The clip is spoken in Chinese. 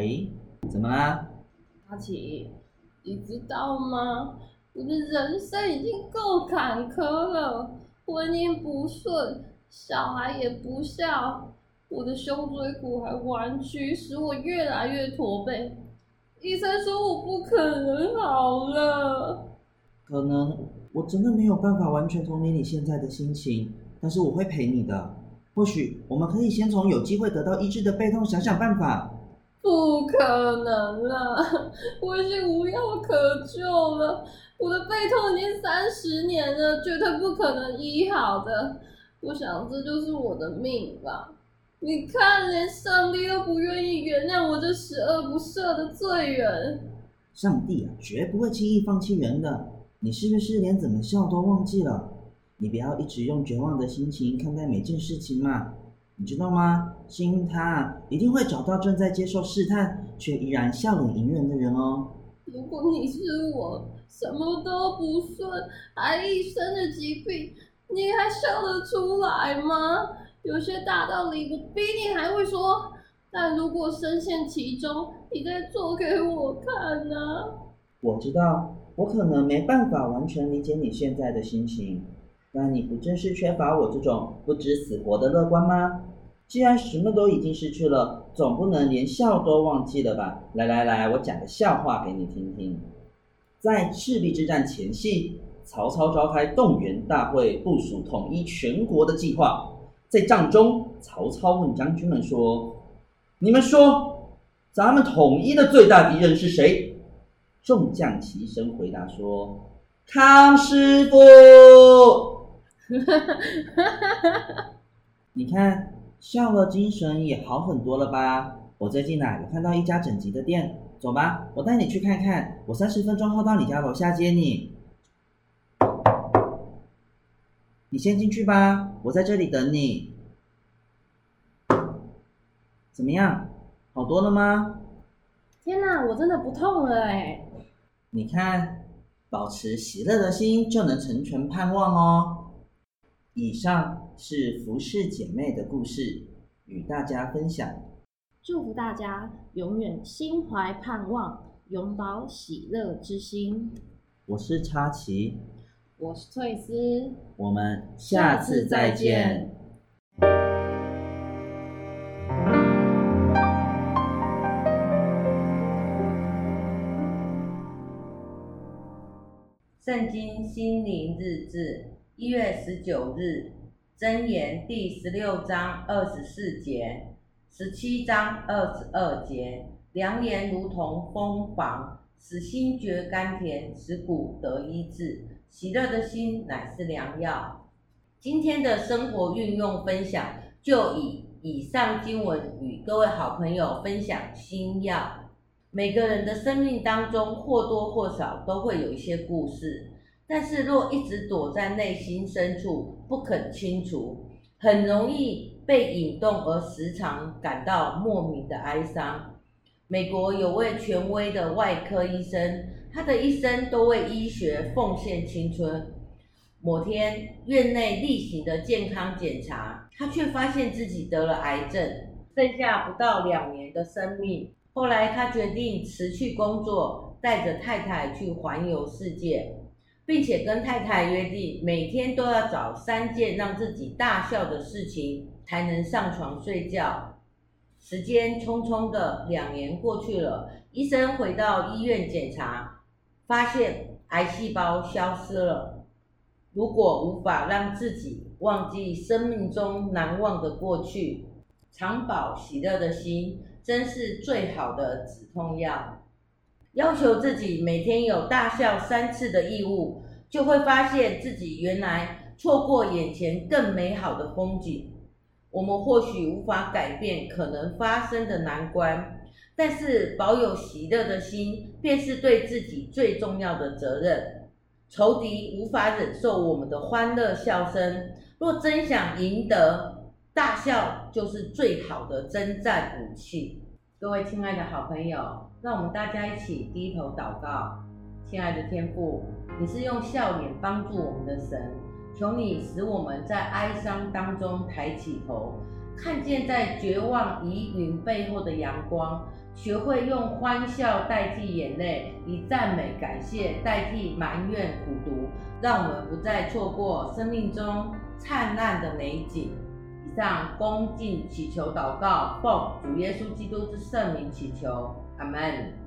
喂，怎么啦？阿奇，你知道吗？我的人生已经够坎坷了，婚姻不顺，小孩也不孝，我的胸椎骨还弯曲，使我越来越驼背。医生说我不可能好了。可能我真的没有办法完全同理你现在的心情，但是我会陪你的。或许我们可以先从有机会得到医治的背痛想想办法。不可能了，我已经无药可救了。我的背痛已经三十年了，绝对不可能医好的。我想这就是我的命吧。你看，连上帝都不愿意原谅我这十恶不赦的罪人。上帝啊，绝不会轻易放弃人的。你是不是连怎么笑都忘记了？你不要一直用绝望的心情看待每件事情嘛。你知道吗？星他一定会找到正在接受试探却依然笑脸迎人的人哦。如果你是我，什么都不顺，还一身的疾病，你还笑得出来吗？有些大道理我比你还会说，但如果深陷其中，你再做给我看呢？我知道，我可能没办法完全理解你现在的心情，但你不正是缺乏我这种不知死活的乐观吗？既然什么都已经失去了，总不能连笑都忘记了吧？来来来，我讲个笑话给你听听。在赤壁之战前夕，曹操召开动员大会，部署统一全国的计划。在帐中，曹操问将军们说：“你们说，咱们统一的最大敌人是谁？”众将齐声回答说：“康师傅。” 你看。笑了，精神也好很多了吧？我最近啊有看到一家整齐的店，走吧，我带你去看看。我三十分钟后到你家楼下接你。你先进去吧，我在这里等你。怎么样？好多了吗？天哪，我真的不痛了哎！你看，保持喜乐的心就能成全盼望哦。以上是服饰姐妹的故事，与大家分享。祝福大家永远心怀盼望，永葆喜乐之心。我是插旗，我是翠丝，我们下次再见。圣经心灵日志。一月十九日，箴言第十六章二十四节，十七章二十二节，良言如同蜂房，使心觉甘甜，使骨得医治。喜乐的心乃是良药。今天的生活运用分享，就以以上经文与各位好朋友分享新药。每个人的生命当中，或多或少都会有一些故事。但是若一直躲在内心深处不肯清除，很容易被引动而时常感到莫名的哀伤。美国有位权威的外科医生，他的一生都为医学奉献青春。某天院内例行的健康检查，他却发现自己得了癌症，剩下不到两年的生命。后来他决定辞去工作，带着太太去环游世界。并且跟太太约定，每天都要找三件让自己大笑的事情，才能上床睡觉。时间匆匆的两年过去了，医生回到医院检查，发现癌细胞消失了。如果无法让自己忘记生命中难忘的过去，常保喜乐的心，真是最好的止痛药。要求自己每天有大笑三次的义务，就会发现自己原来错过眼前更美好的风景。我们或许无法改变可能发生的难关，但是保有喜乐的心，便是对自己最重要的责任。仇敌无法忍受我们的欢乐笑声，若真想赢得，大笑就是最好的征战武器。各位亲爱的好朋友。让我们大家一起低头祷告，亲爱的天父，你是用笑脸帮助我们的神，求你使我们在哀伤当中抬起头，看见在绝望疑云背后的阳光，学会用欢笑代替眼泪，以赞美感谢代替埋怨苦读，让我们不再错过生命中灿烂的美景。上恭敬祈求祷告，奉主耶稣基督之圣名祈求，阿门。